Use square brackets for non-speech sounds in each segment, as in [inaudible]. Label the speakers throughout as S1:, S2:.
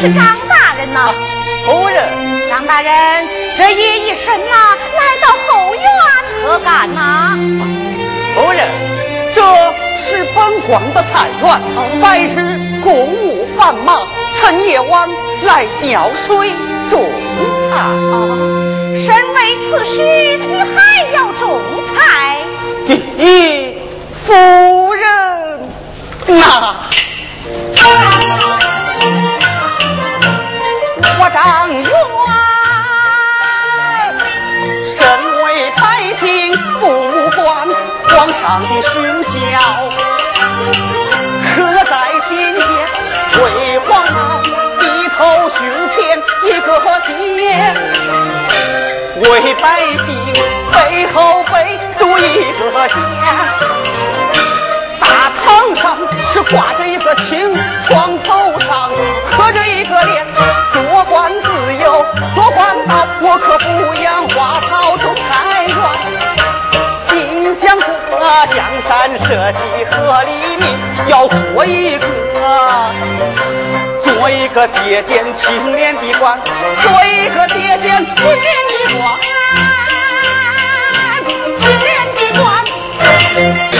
S1: 是张大人呐，
S2: 夫人。
S1: 张大人，这夜已深了，来到后院何干呐？
S2: 夫人，这是本官的菜园，白日公务繁忙，趁夜晚来浇水种菜。
S1: 身为刺史，你还要种菜？
S2: 夫人呐？冤！身为百姓，父母官，皇上的训教刻在心间。为皇上低头胸前一个结，为百姓背后背住一个家。床上是挂着一个青床头上合着一个脸做官自由做官道我可不养花草种菜园心想这江山社稷和黎民要做一个做一个节俭清廉的官做一个节俭清廉的官清廉的官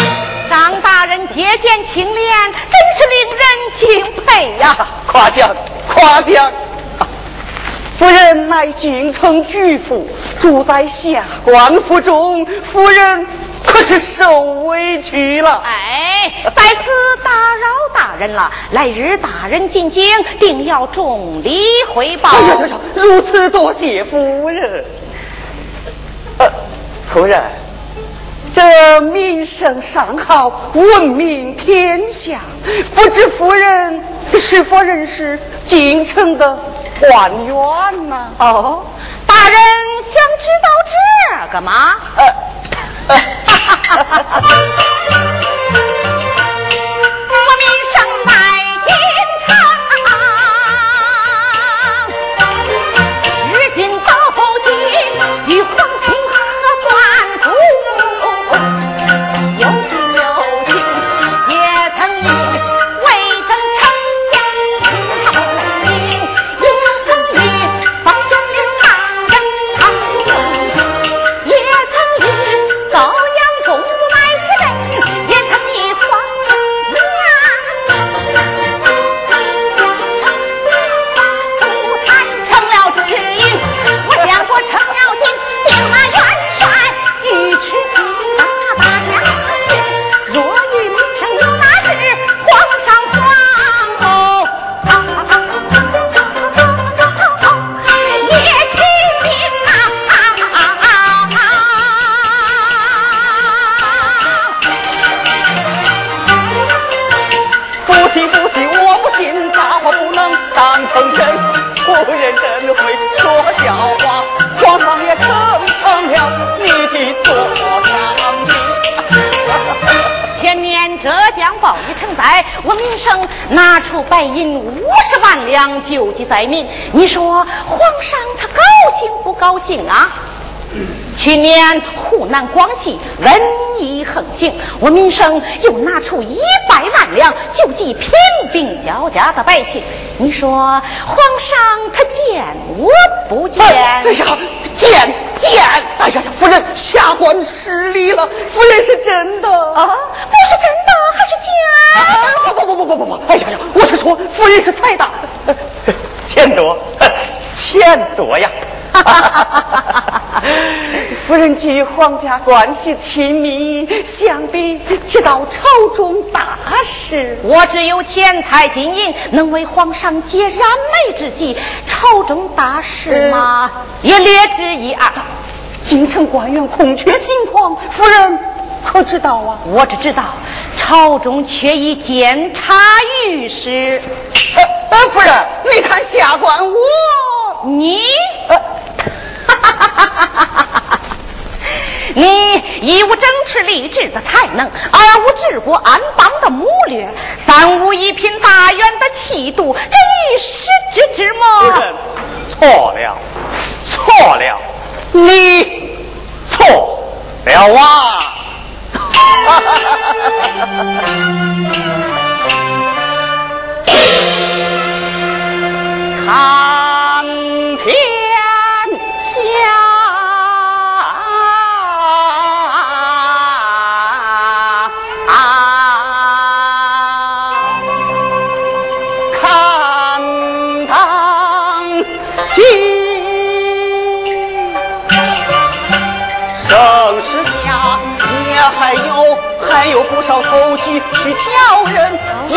S1: 张大人接见清廉，真是令人敬佩呀！
S2: 夸奖，夸奖。夫人乃京城巨富，住在下官府中，夫人可是受委屈了。
S1: 哎，在此打扰大人了。来日大人进京，定要重礼回报。哎
S2: 呀呀呀！如此多谢夫人。呃，夫人。这名声尚好闻名天下。不知夫人是否认识京城的官员呢？
S1: 哦大人想知道这个吗 [laughs] 灾，我民生拿出白银五十万两救济灾民。你说皇上他高兴不高兴啊？去年湖南、广西瘟疫横行，我民生又拿出一百万两救济贫病交加的百姓。你说皇上他见我不见？
S2: 哎呀，见见！哎呀呀，夫人下官失礼了，夫人是真的
S1: 啊？不是真的还是假？
S2: 不不不不不不！哎呀呀，我是说夫人是财大，钱多，钱多呀！[laughs] 夫人及皇家关系亲密，想必知道朝中大事。
S1: 我只有钱财金银，能为皇上解燃眉之急。朝中大事嘛，也略知一二。
S2: 京城官员空缺情况，夫人可知道啊？
S1: 我只知道朝中缺一监察御史。
S2: 呃，夫人，你看下官我，
S1: 你。[laughs] 你一无整治吏治的才能，二无治国安邦的谋略，三无一品大员的气度，这一时之之么？
S2: 错了，错了，你错了啊！[laughs] 看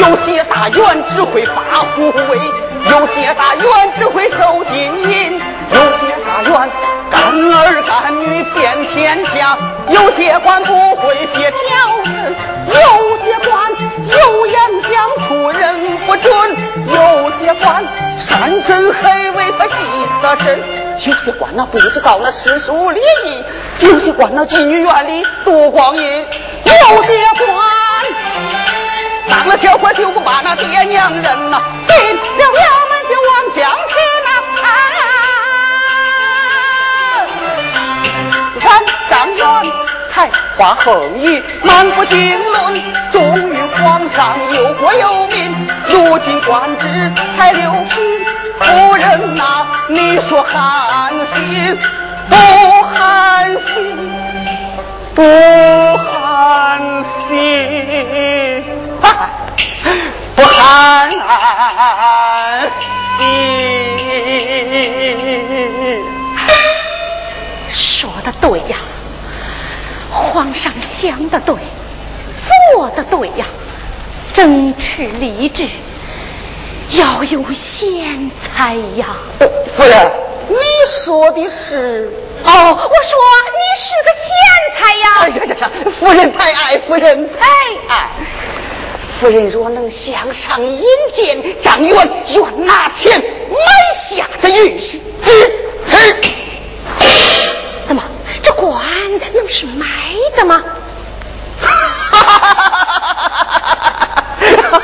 S2: 有些大员只会发护卫，有些大员只会收金银，有些大员干儿干女遍天下，有些官不会协调人，有些官有眼将粗人不准，有些官山珍海味他记得真，有些官那不知道那世俗礼仪，有些官那妓女院里度光阴。有些官当了小官就不把那爹娘认呐，进了衙门就往江去呐。官张元才华横溢，满腹经纶，忠于皇上，忧国忧民。如今官职才六品，夫人呐，你说寒心不寒心？不寒心，[laughs] 不寒心。
S1: 说的对呀，皇上想的对，做的对呀，正持理智要有贤才呀。
S2: 夫人，你说的是？
S1: 哦，我说你是个贤才呀！
S2: 哎呀呀呀，夫人太爱，夫人太爱。夫人若能向上引荐张元，愿拿钱买下这御史之职。
S1: 怎么，这官能是买的吗？哈哈哈哈
S2: 哈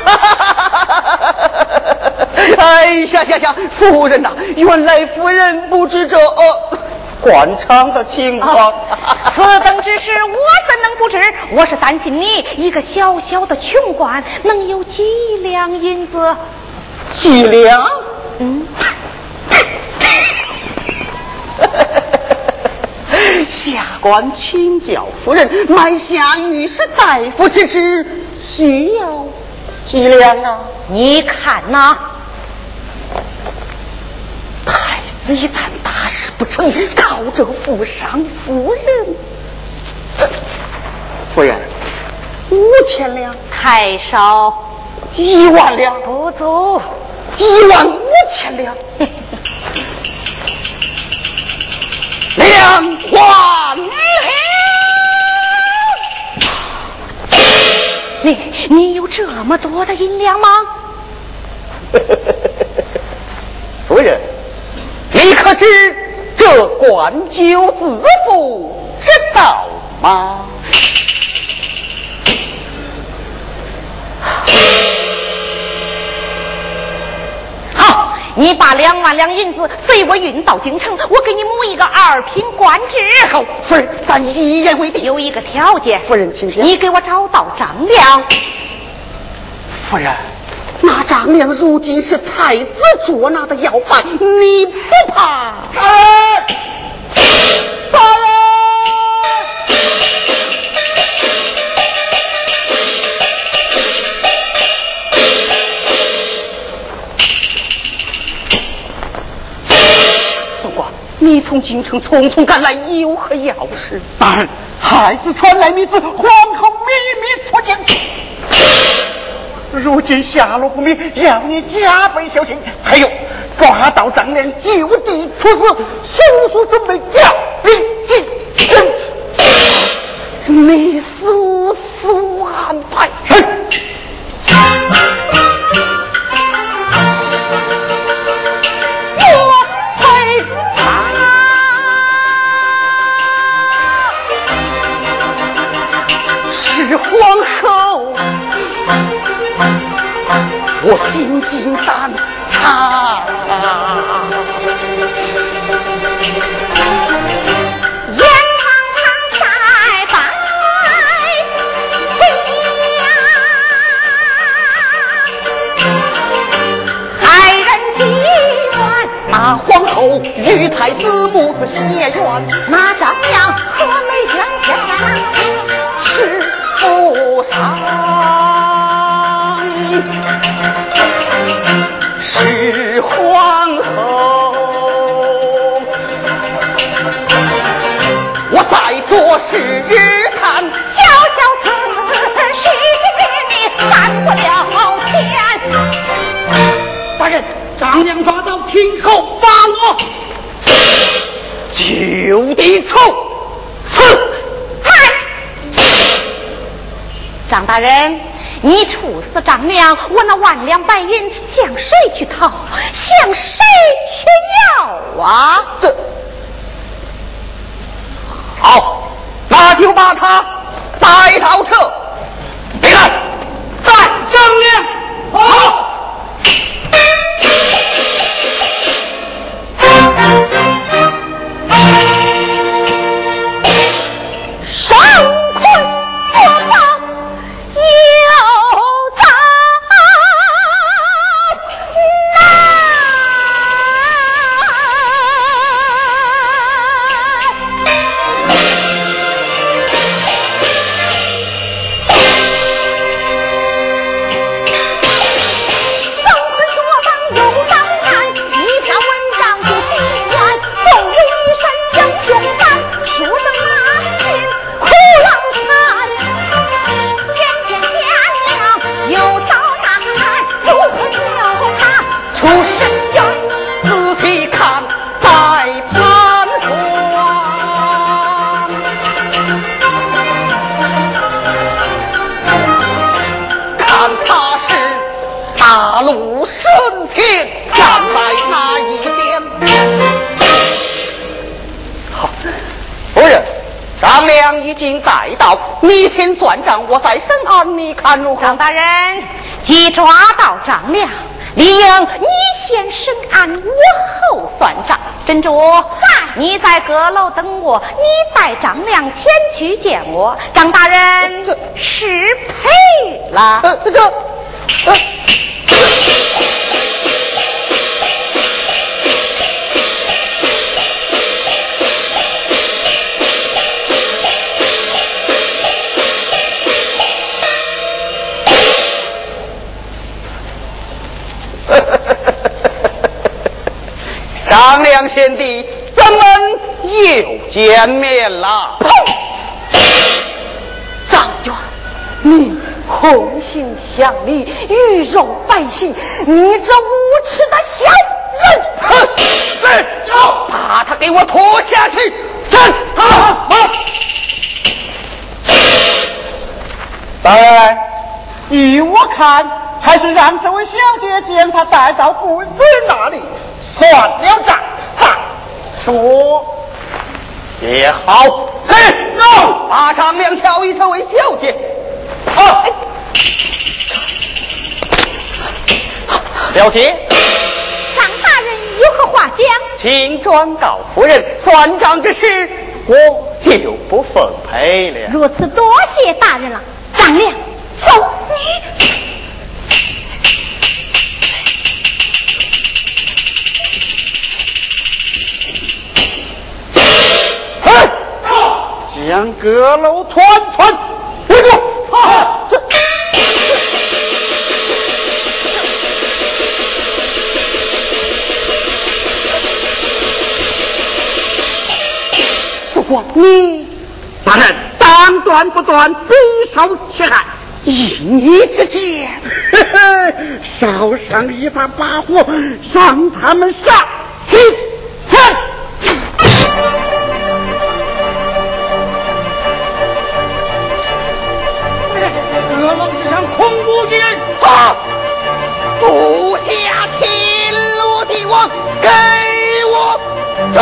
S2: 哈！哎呀呀呀，夫人呐，原来夫人不知这。官场的情况，
S1: 此等之事我怎能不知？我是担心你一个小小的穷官能有几两银子？
S2: 几两？
S1: 嗯。[laughs]
S2: 下官请教夫人，买下御史大夫之职需要几两啊？
S1: 你看呐。
S2: 一旦大事不成，靠这个富商夫人。夫人，五千两
S1: 太少，
S2: 一万两
S1: 不足，
S2: 一万五千两，[laughs] 两万两。
S1: 你你有这么多的银两吗？[laughs]
S2: 夫人。你可知这官酒自负之道吗？
S1: 好你把两万两银子随我运到京城我给你母一个二品官职
S2: 好夫人咱一言为定。
S1: 有一个条件
S2: 夫人请讲
S1: 你给我找到张良
S2: 夫人。那张良如今是太子捉拿的要犯，你不怕？
S3: 哎，大人。
S2: 你从京城匆匆赶来，有何要事？
S3: 大人，孩子传来密旨，皇后秘密出京。如今下落不明，要你加倍小心。还有，抓到张良，就地处死，速速准备调兵进京。
S2: 你速速安排。是皇后，我心惊胆颤
S1: 眼睁睁在外回家害人计冤
S2: 那皇后与太子母子结怨
S1: 那张娘和美眷相
S2: 在是负伤是皇后，我在做试探，
S1: 小小此事你犯不了天。
S3: 大人，张良抓到，听候发落，
S2: 就地处死。
S1: 张大人，你处死张良，我那万两白银向谁去讨？向谁去要啊？
S2: 这好，那就把他带到这。别来，
S3: 带张良。好。
S2: 我在审案，你看如何？
S1: 张大人，既抓到张良，理应你先审案，我后算账。珍珠，你在阁楼等我，你带张良前去见我。张大人，
S2: 这
S1: 失陪了。
S2: 这。[laughs] 张良贤弟，咱们又见面了。[laughs] 张元，你红杏乡里，鱼肉百姓，你这无耻的小人！哼！
S3: 对，
S2: 要把他给我拖下去！站！
S3: 好，大人，依我看，还是让这位小姐将他带到贵妃那里。算了账，再说
S2: 也好。嘿，把张良挑一这位小姐。啊，小姐。
S1: 张大人
S4: 有何话讲？
S1: 请转告夫人，算账之事我就不奉陪了。
S4: 如此，多谢大人了。张亮，走你。
S2: 将阁楼团团围住！这
S1: 主公，你
S2: 大人当断不断，必受其害。
S1: 以你之见，
S2: 烧上一把把火，让他们杀死。
S1: 不下天罗地网，给我追！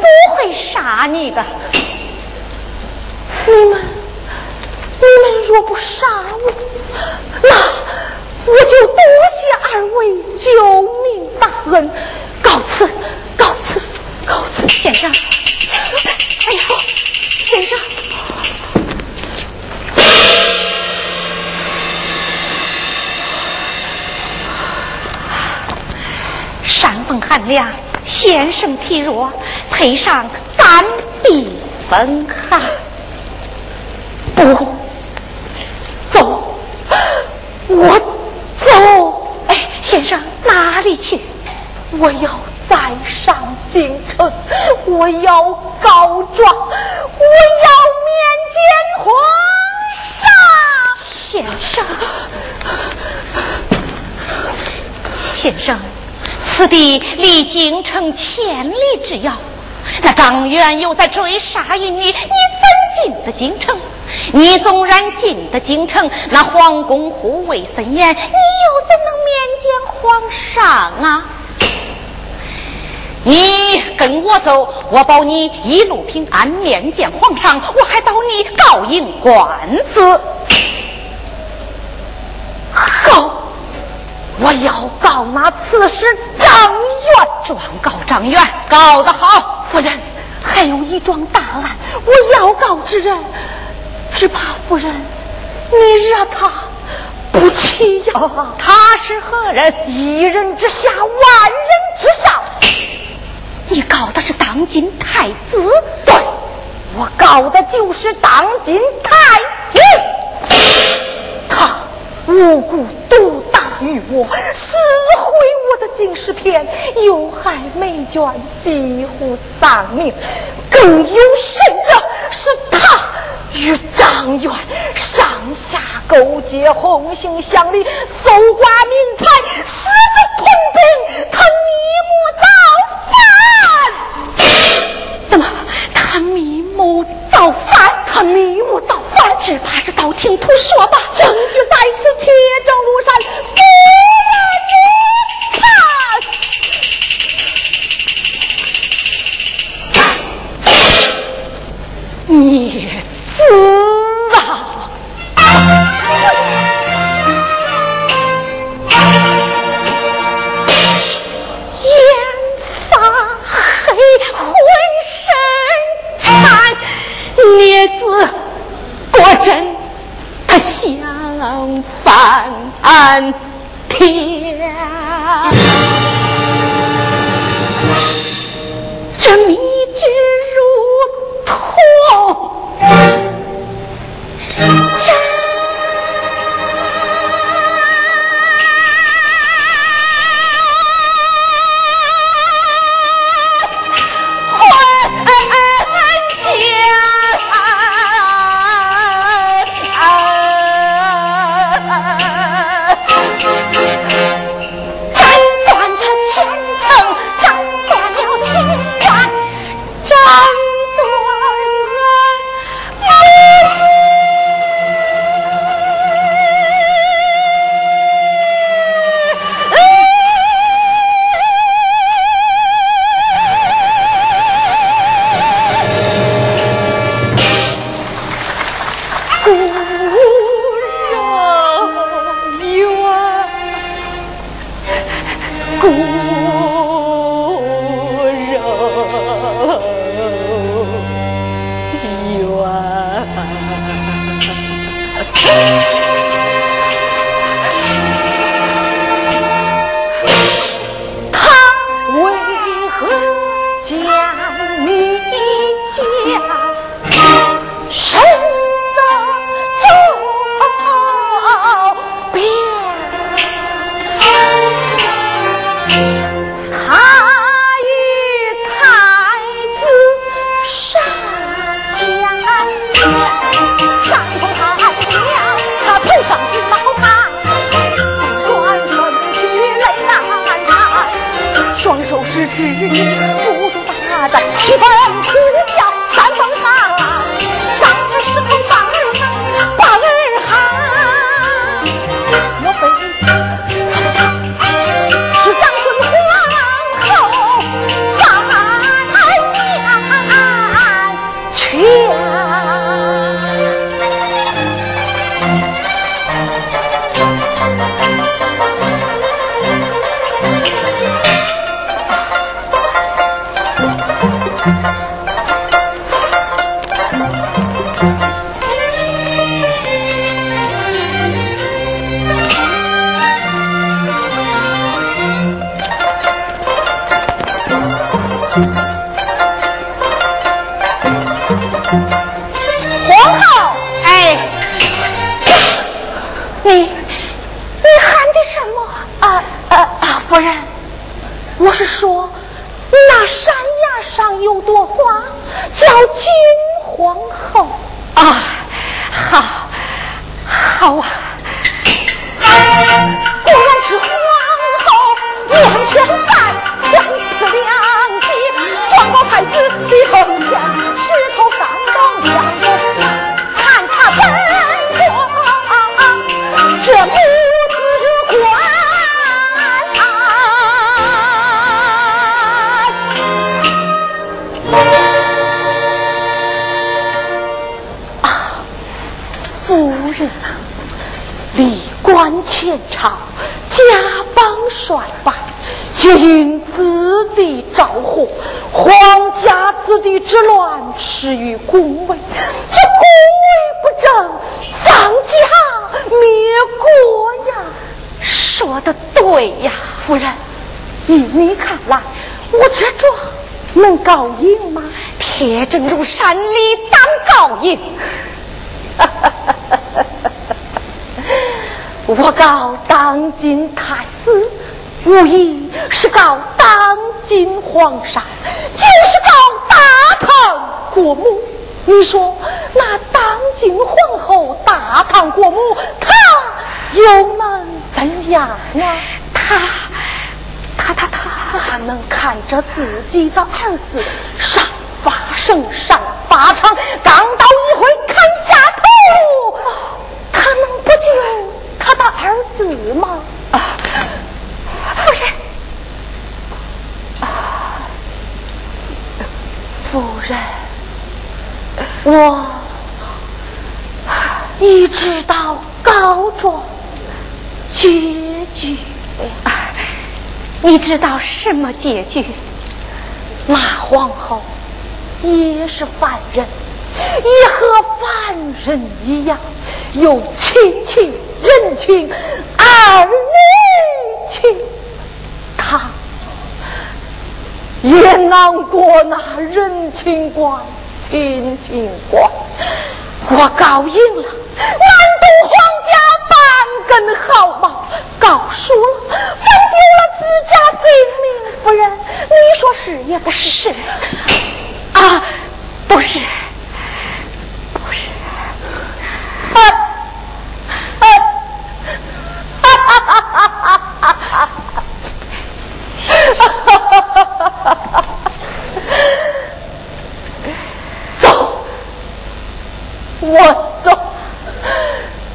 S1: 不会杀你的。你们，你们若不杀我，那我就多谢二位救命大恩，告辞，告辞，告辞，先生。哎呦，先生。山风寒凉，先生体弱，配上暂避风寒。不走，我走。哎，先生哪里去？我要再上京城，我要告状，我要面见皇上。先生，先生，此地离京城千里之遥，那张元又在追杀于你，你怎进得京城？你纵然进得京城，那皇宫护卫森严，你又怎能面见皇上啊？你跟我走，我保你一路平安，面见皇上，我还保你告赢官司。好，我要告那刺史张元，状告张元，告得好，夫人，还有一桩大案，我要告之人。只怕夫人，你惹他不起呀！他是何人？一人之下，万人之上。你告的是当今太子？对，我告的就是当今太子。他无故毒打于我，撕毁我的金石篇，有害美眷，几乎丧命。更有甚者，是他。与张元上下勾结，红杏乡里，搜刮皆因子弟着火，皇家子弟之乱，始于宫闱。这宫闱不正，丧家灭国呀！说的对呀，夫人，依你看来，我这状能告赢吗？铁证如山，理当告赢。[laughs] [laughs] 我告当今太子，无疑是告当今皇上，就是告大唐国母。你说那当今皇后大唐国母，她又能怎样呢？她，她，她，她她能看着自己的儿子上法圣上法场，刚刀一挥砍下头，她能不救他的儿子吗？啊，夫人，啊，夫人，我已知道高中结局。啊，你知道什么结局？那皇后也是凡人，也和凡人一样，有亲情、人情、儿女情，他也难过那人情关、亲情关。我告赢了，难渡皇家半根毫毛，告输了，分丢了自家性命。夫人，你说是也不是？啊，不是，不是。啊啊啊哈哈哈哈哈哈！[laughs] 走，我走，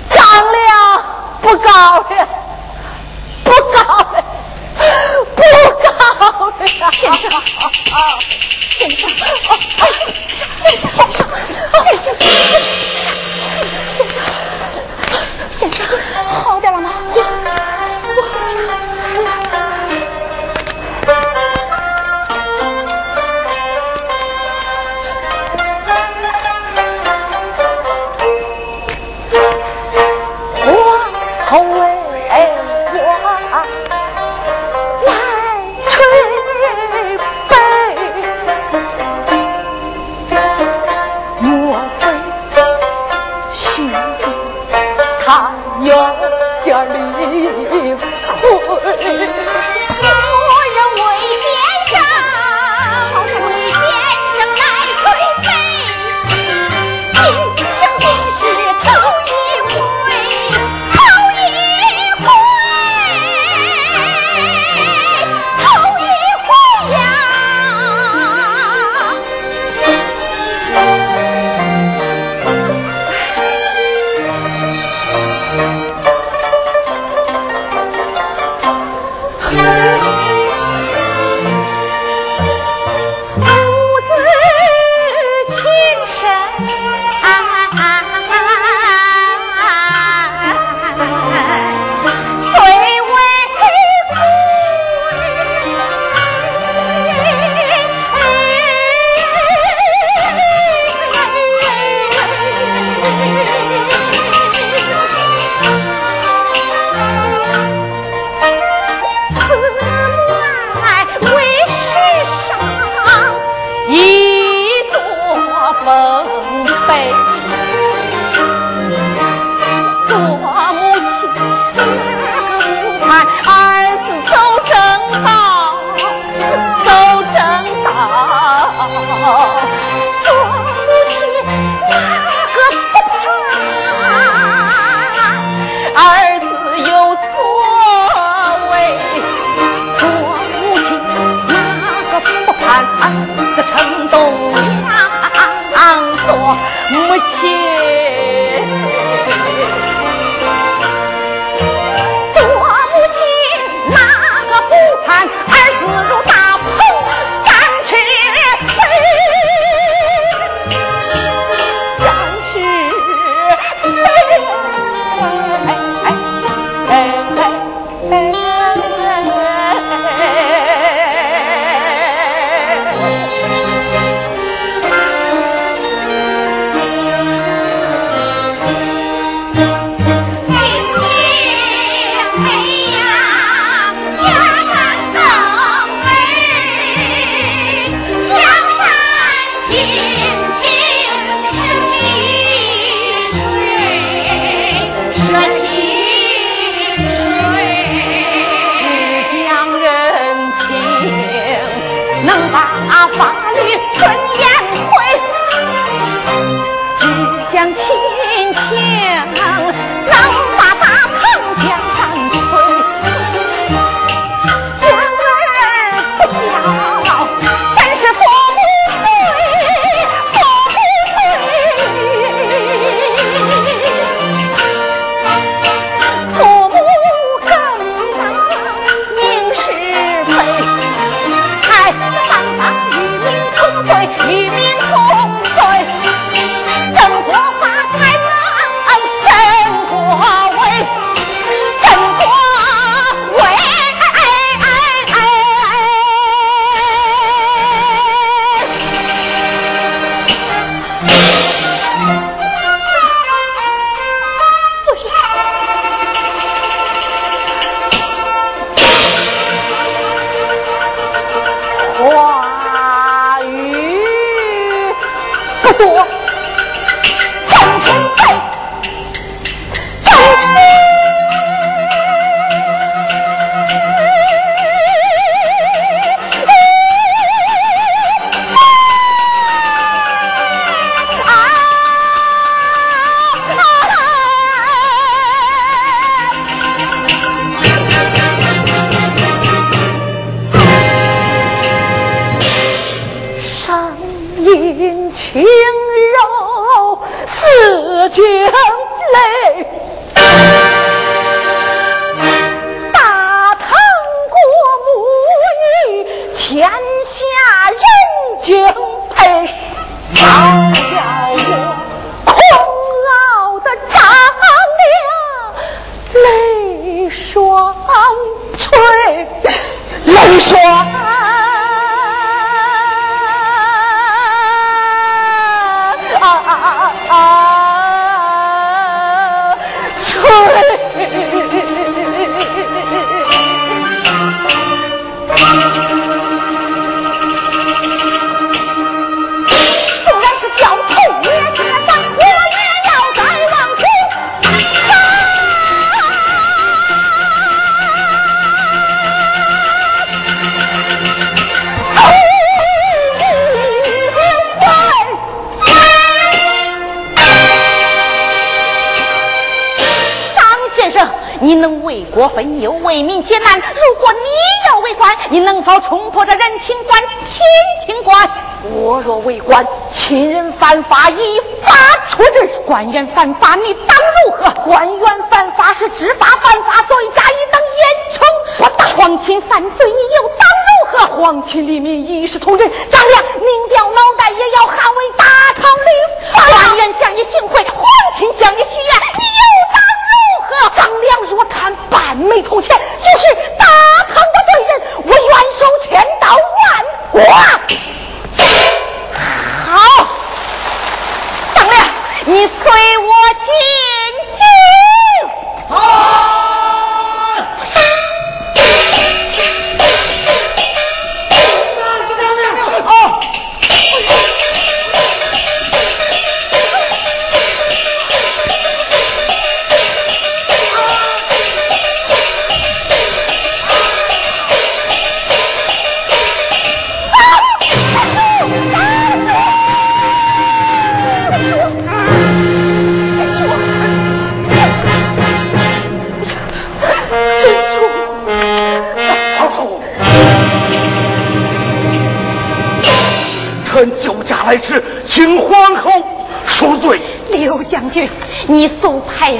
S1: 张良不高了，不高了，不高了。先生，先生，先生，先生，先生，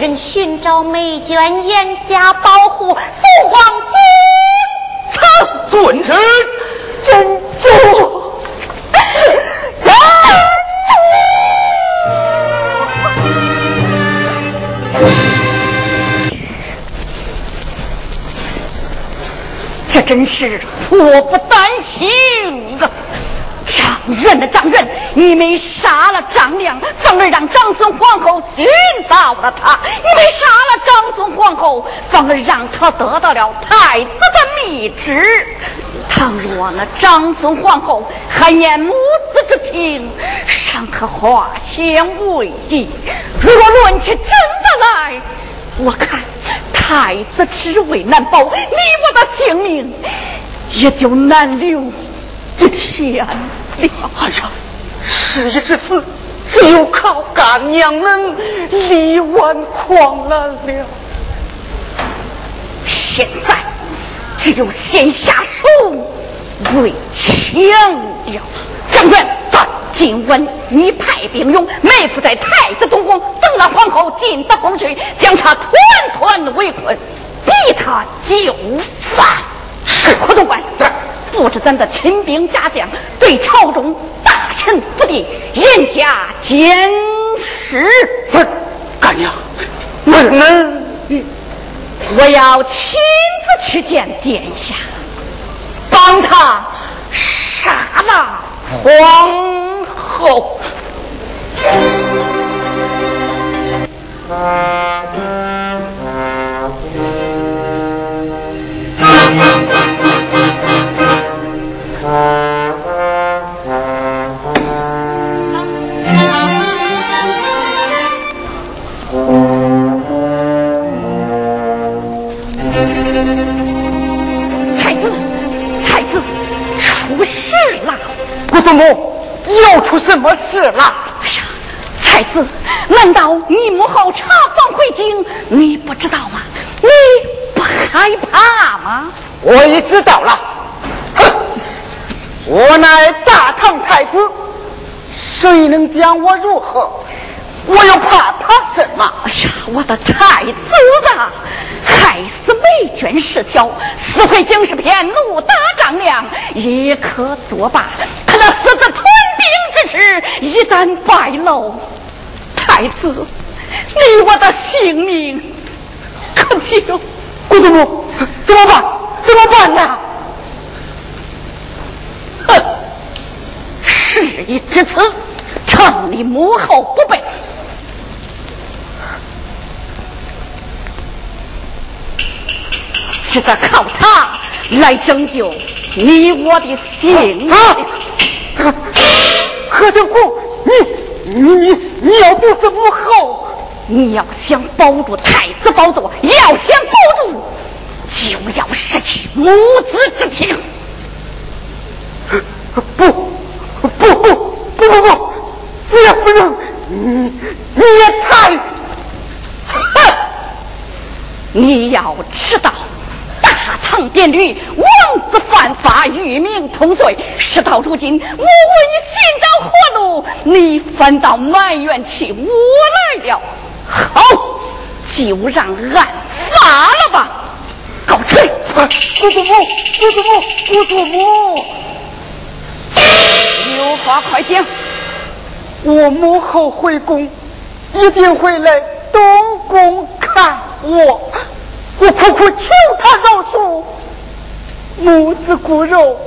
S2: 人
S1: 寻找美娟，严加保护，送往京城。
S5: 遵旨。
S2: 珍珠，
S1: 这真是祸不单行！张仁的张仁，你们杀了张良，反而让长孙皇后寻到了他；你们杀了长孙皇后，反而让他得到了太子的密旨。倘若那长孙皇后还念母子之情，尚可化险为夷；若论起真的来，我看太子之位难保，你我的性命也就难留。这天。
S6: 了，事已至此，只有靠干娘们力挽狂澜了。
S1: 现在只有先下手为强了。将军，今晚你派兵勇埋伏在太子东宫，等那皇后进得宫去，将他团团围困，逼他就范。
S6: 是，
S1: 苦总管。不知咱的亲兵家将对朝中大臣不敌，严加监视。
S6: 是，干娘，问能，
S1: 我要亲自去见殿下，帮他杀了皇后。太出
S2: 什么事了？
S1: 哎呀，太子，难道你母后查房回京，你不知道吗？你不害怕吗？
S2: 我已知道了。哼，我乃大唐太子，谁能将我如何？我又怕他什么？
S1: 哎呀，我的太子啊！害死美娟事小，撕毁警示片，怒打丈量，也可作罢。可那私自屯事，一旦败露，太子，你我的性命可就……
S2: 姑祖母，怎么办？怎么办呢？
S1: 哼！事已至此，趁你母后不备。只得靠他来拯救你我的性命。
S2: 何德公，你你你你要不是母后，
S1: 你要想保住太子宝座，要想保住，就要失去母子之情。
S2: 不不不不不不不，绝不能！你你也太……
S1: 哼！你要知道。大唐典律，王子犯法，与民同罪。事到如今，我为你寻找活路，你反倒埋怨起我来了。好，就让案发了吧。告辞。
S2: 姑祖母，姑祖母，姑祖母，
S1: 有话快讲。
S2: 我母后回宫，一定会来东宫看我。我苦苦求他饶恕，母子骨肉，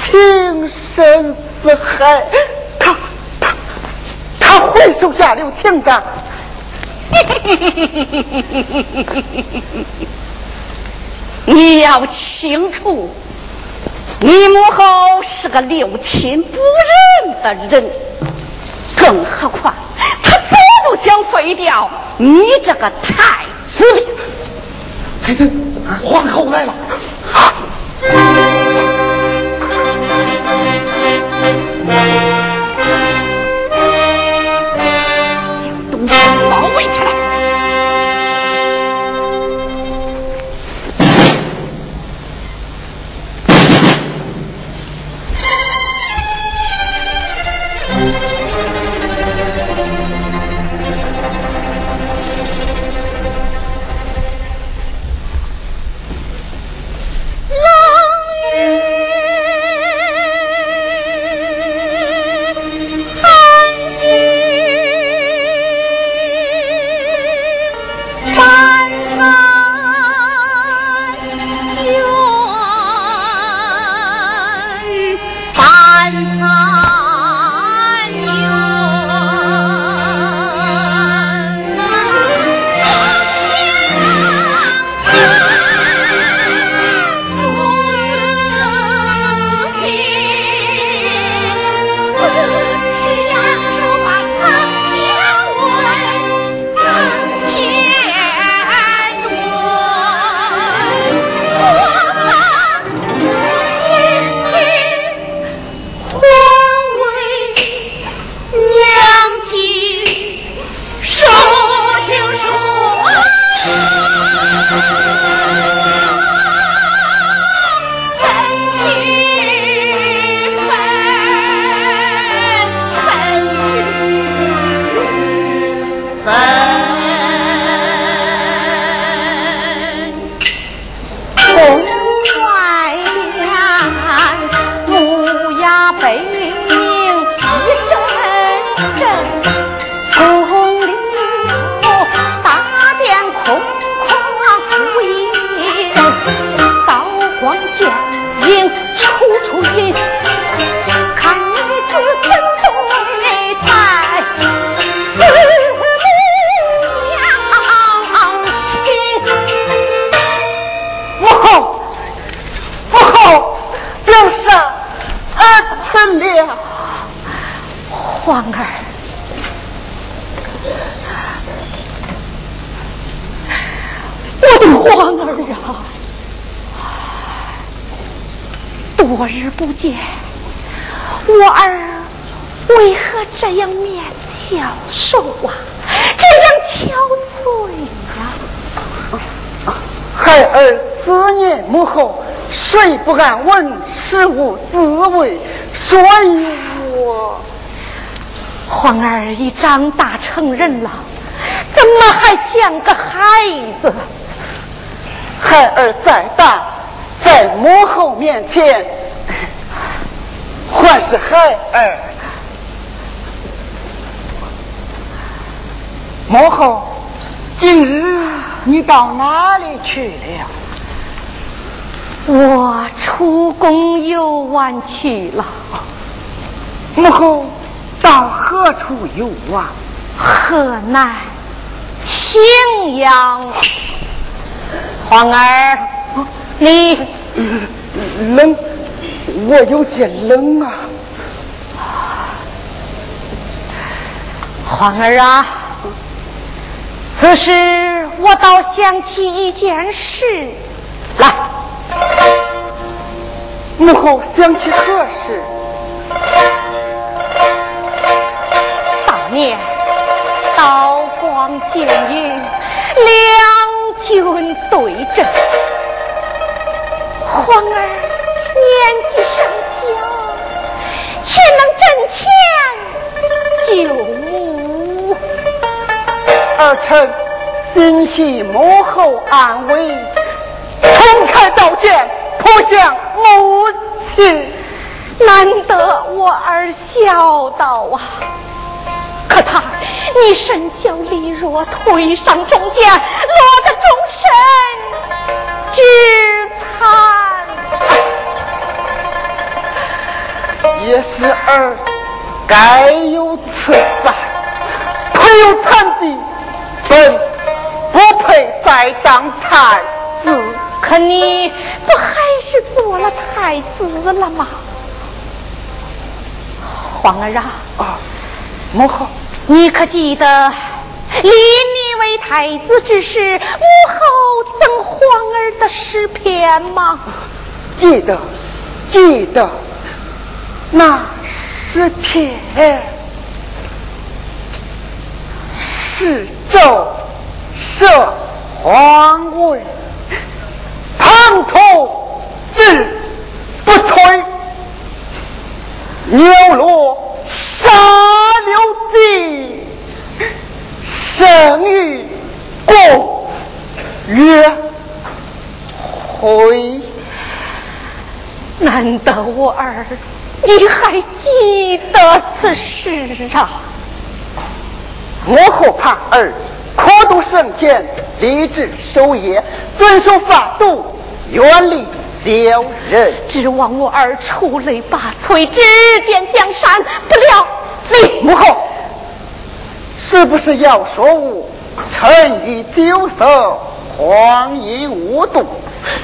S2: 情深似海，他他他会手下留情的。[laughs]
S1: 你要清楚，你母后是个六亲不认的人，更何况他早就想废掉你这个太子。
S5: 太子，皇后来了！
S1: 啊长大成人了，怎么还像个孩子？
S2: 孩儿再大，在母后面前还是孩儿。母后，今日你到哪里去了？
S1: 我出宫游玩去了。
S2: 母后到何处游玩？
S1: 河南荥阳。皇儿，你
S2: 冷，我有些冷啊。
S1: 皇儿啊，此时我倒想起一件事来。
S2: 母后想起何事？
S1: 刀光剑影，两。军对阵，皇儿年纪尚小，却能阵前救母。
S2: 儿臣心系母后安危，冲开刀剑扑向母亲。
S1: 难得我儿孝道啊！可他，你身小力弱，腿上中箭，落得终身之残。
S2: 也是儿该有此灾，腿有残疾，本不配再当太子。
S1: 可你不还是做了太子了吗？皇儿啊！
S2: 啊，母后。
S1: 你可记得立你为太子之时，母后赠皇儿的诗篇吗？
S2: 记得，记得。那诗篇是奏设皇位，滂沱志不摧，牛落沙流地，生于共约会。
S1: 难得我儿你还记得此事啊？
S2: 母后盼儿苦读圣贤，立志守业，遵守法度，远离小人，
S1: 指望我儿出类拔萃，指点江山。不料。
S2: 你母后是不是要说我沉于丢色，荒淫无度，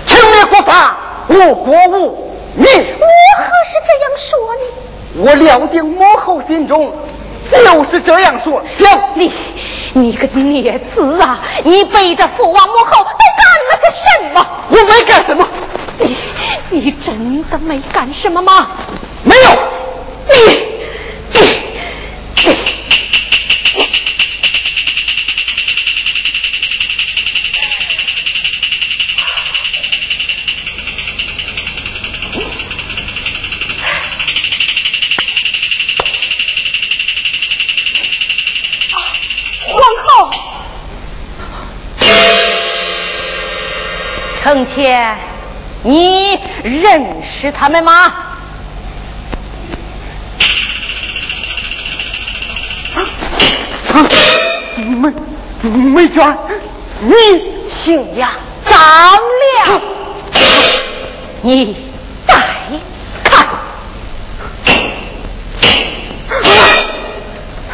S2: 轻蔑国法，误国误民？我
S1: 何是这样说
S2: 呢？我料定母后心中就是这样说。行，
S1: 你你个孽子啊！你背着父王母后都干了些什么？
S2: 我没干什么。
S1: 你你真的没干什么吗？
S2: 没有。
S1: 你。皇后，程前，你认识他们吗？
S2: 梅梅娟，你
S1: 姓杨，张亮，你再看，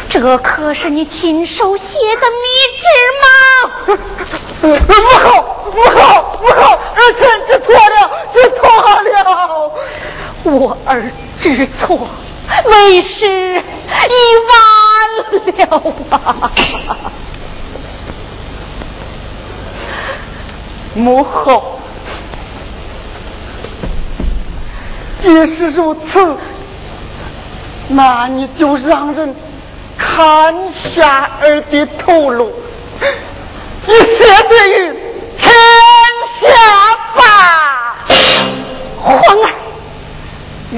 S1: 这可是你亲手写的密
S2: 旨吗？母后，母后，母后，
S1: 我儿知错，为师已完了啊！
S2: 母后，
S1: 既是如此，那你就让人砍下儿的头颅，以谢罪于。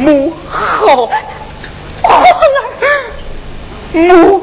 S1: 母后
S2: 皇儿
S1: 母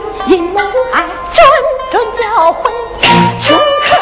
S2: 要回穷求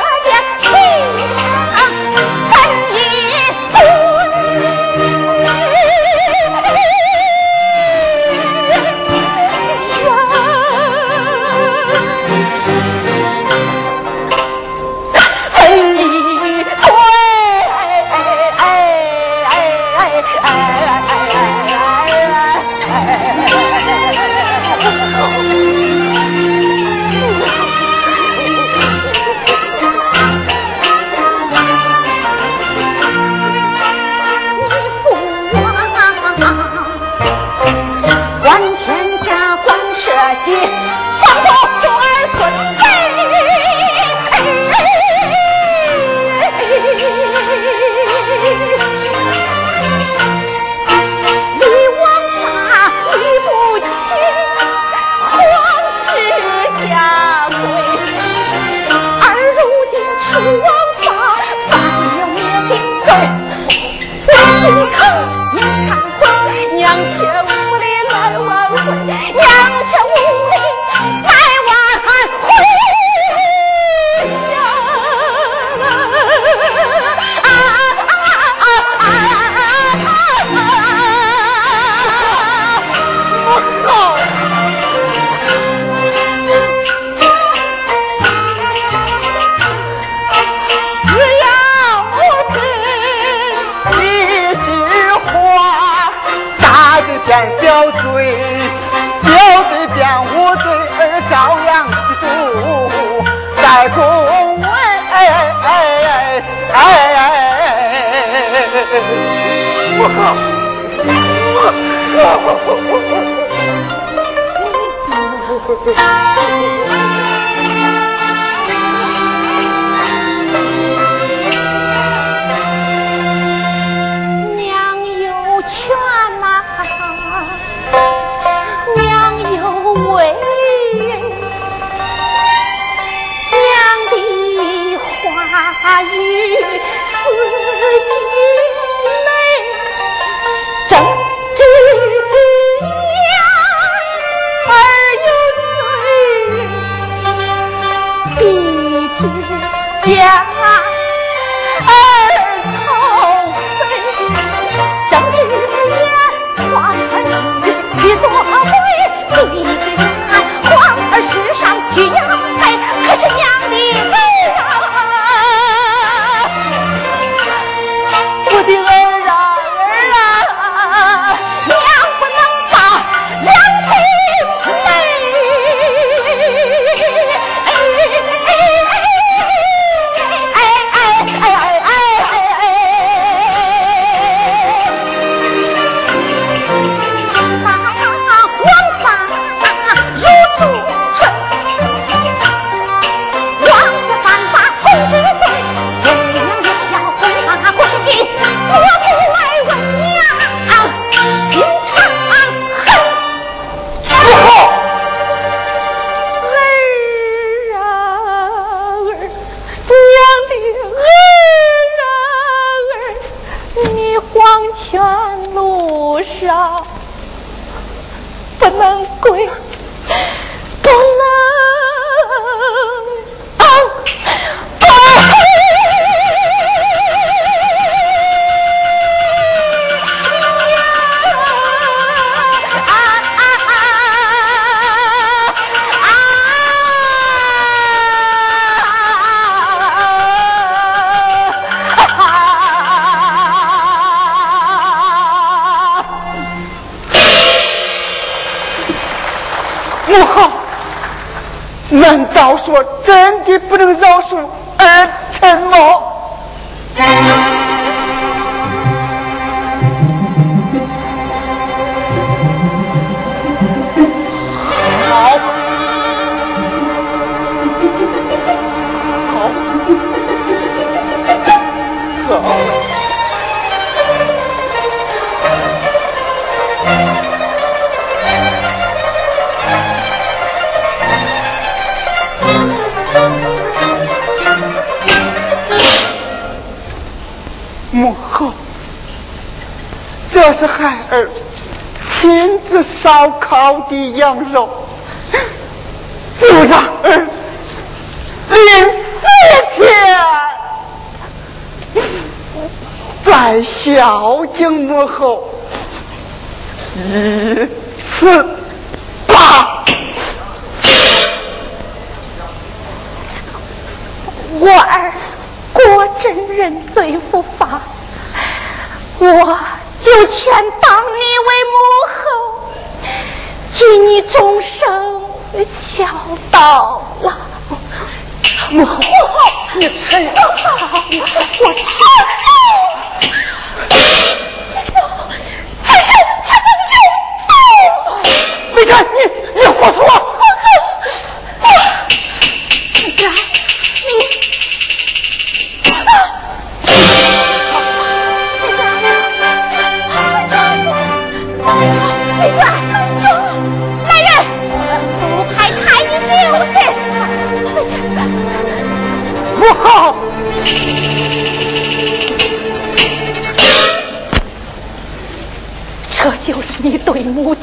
S2: 小嘴，小嘴，江湖嘴儿照样堵在宫外。我靠！我靠！真的不能饶恕羊肉，就让儿连四天，在孝敬母后。一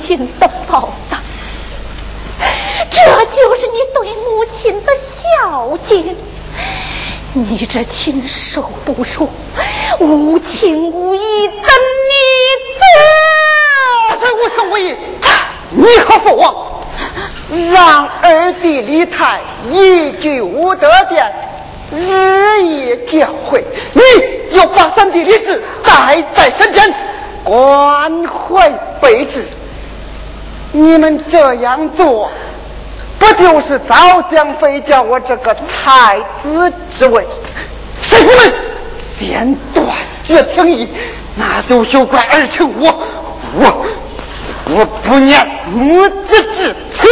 S1: 亲的报答，这就是你对母亲的孝敬。你这禽兽不如，无情无义的逆
S2: 子！我是无情无义，你和父王让二弟李泰一句无德殿，日夜教诲你，要把三弟李治带在身边，关怀备至。你们这样做不就是早想废掉我这个太子之位谁出门先断绝情谊那就休怪儿臣我我我不念母子之情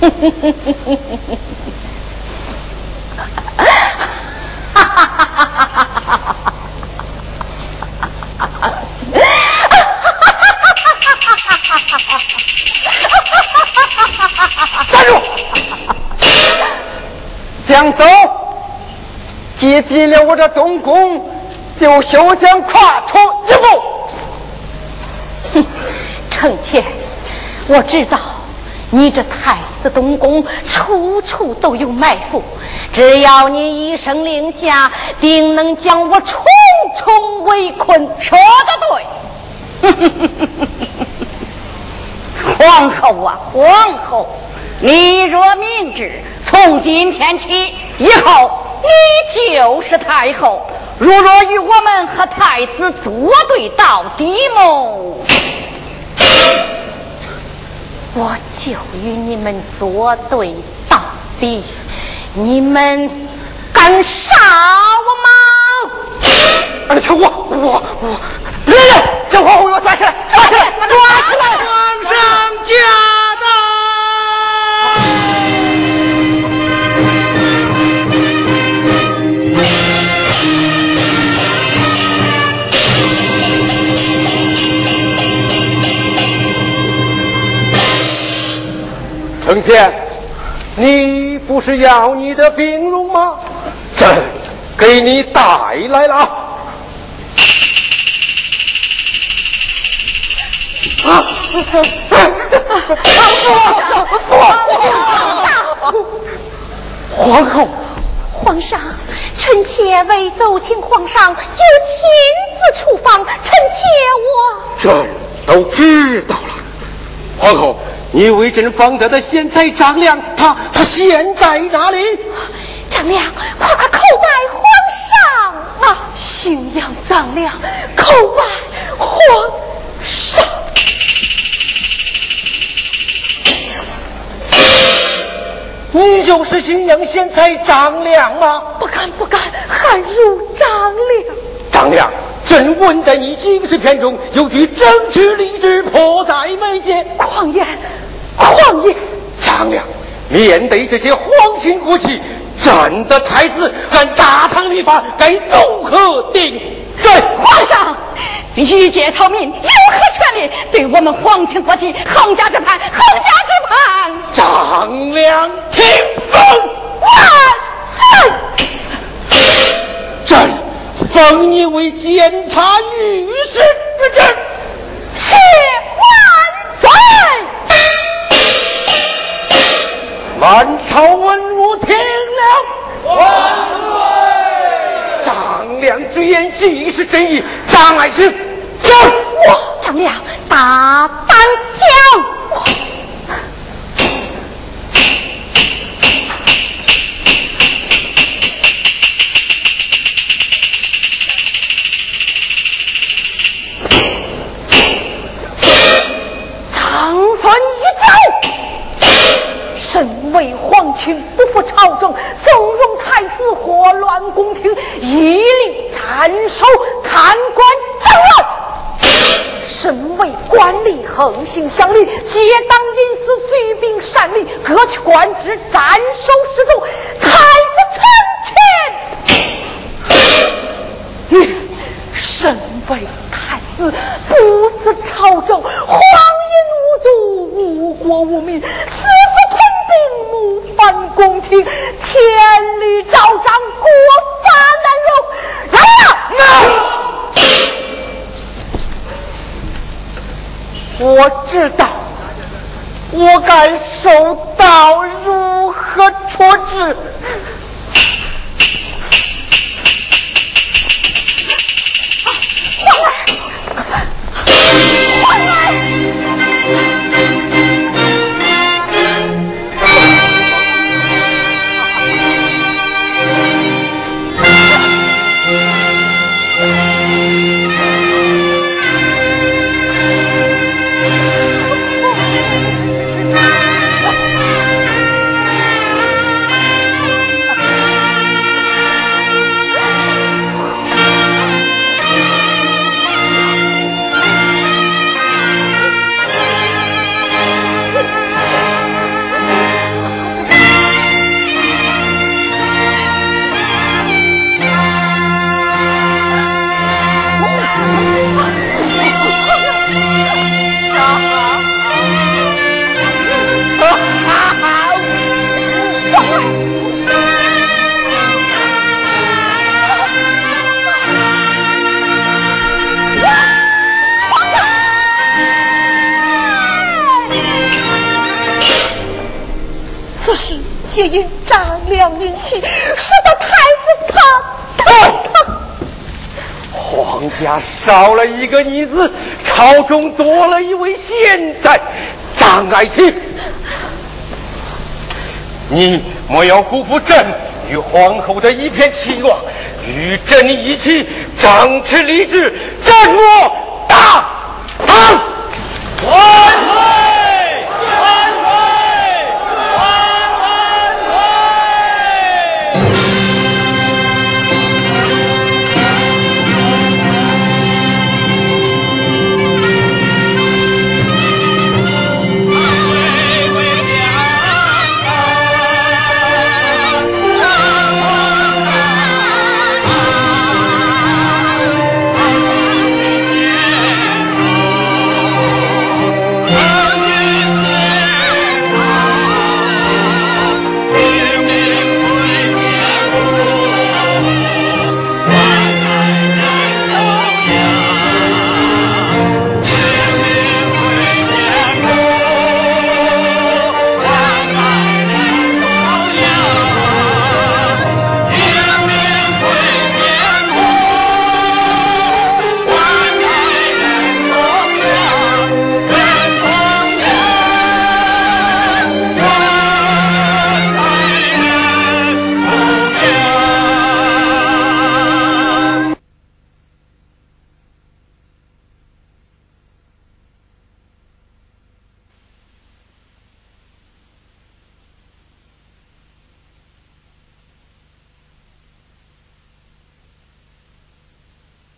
S2: 嗯嗯嗯嗯嗯嗯
S3: 嗯嗯想走，接近了我这东宫，就休想跨出一步。
S1: 哼，臣妾我知道，你这太子东宫处处都有埋伏，只要你一声令下，定能将我重重围困。
S7: 说的对，[laughs] 皇后啊，皇后，你若明知从今天起以后你就是太后，如若与我们和太子作对到底么？
S1: 我就与你们作对到底，你们敢杀我吗？
S3: 而且我我我，来人，
S5: 丞相，你不是要你的兵戎吗？朕给你带来了。啊！皇后，
S1: 皇上，臣妾为奏请皇上，就亲自出访。臣妾我
S5: 朕都知道了。皇后，你为朕方得的贤才张良，他他现在哪里？
S1: 张良，快快叩拜皇上啊！
S2: 信阳张良，叩拜皇上。
S5: 你就是新阳贤才张良吗？
S2: 不敢不敢，汉如张良。
S5: 张良，朕闻在你经世篇中有句争取立志，迫在眉睫。
S2: 狂言，狂野！
S5: 张良，面对这些皇亲国戚，朕的太子按大唐律法该如何定罪？
S7: 皇上，御界草民有何权利对我们皇亲国戚横加之判？横加之判！
S5: 张良，听奉
S7: 万
S5: 岁！朕封你为监察御史之职。
S7: 谢万岁！
S5: 满朝文武听了，万岁！张良之言即是真意，张爱卿，走！
S1: 我张良大胆讲。
S2: 长孙一走，身为皇亲，不负朝政，
S1: 纵容太子祸乱宫廷，一力斩首，贪官争乱。身为官吏，横行乡里，结党营私，举兵擅离，革去官职，斩首示众，太子成全。身为太子，不思朝政，荒淫无度，无国无民，宫廷，天理昭彰，国法难容。来呀！
S2: 我知道，我该受到如何处置。
S1: 事皆因张良引起，使得太子他太他。
S5: 皇家少了一个女子，朝中多了一位贤在，张爱卿，你莫要辜负朕与皇后的一片期望，与朕一起张弛立志，斩我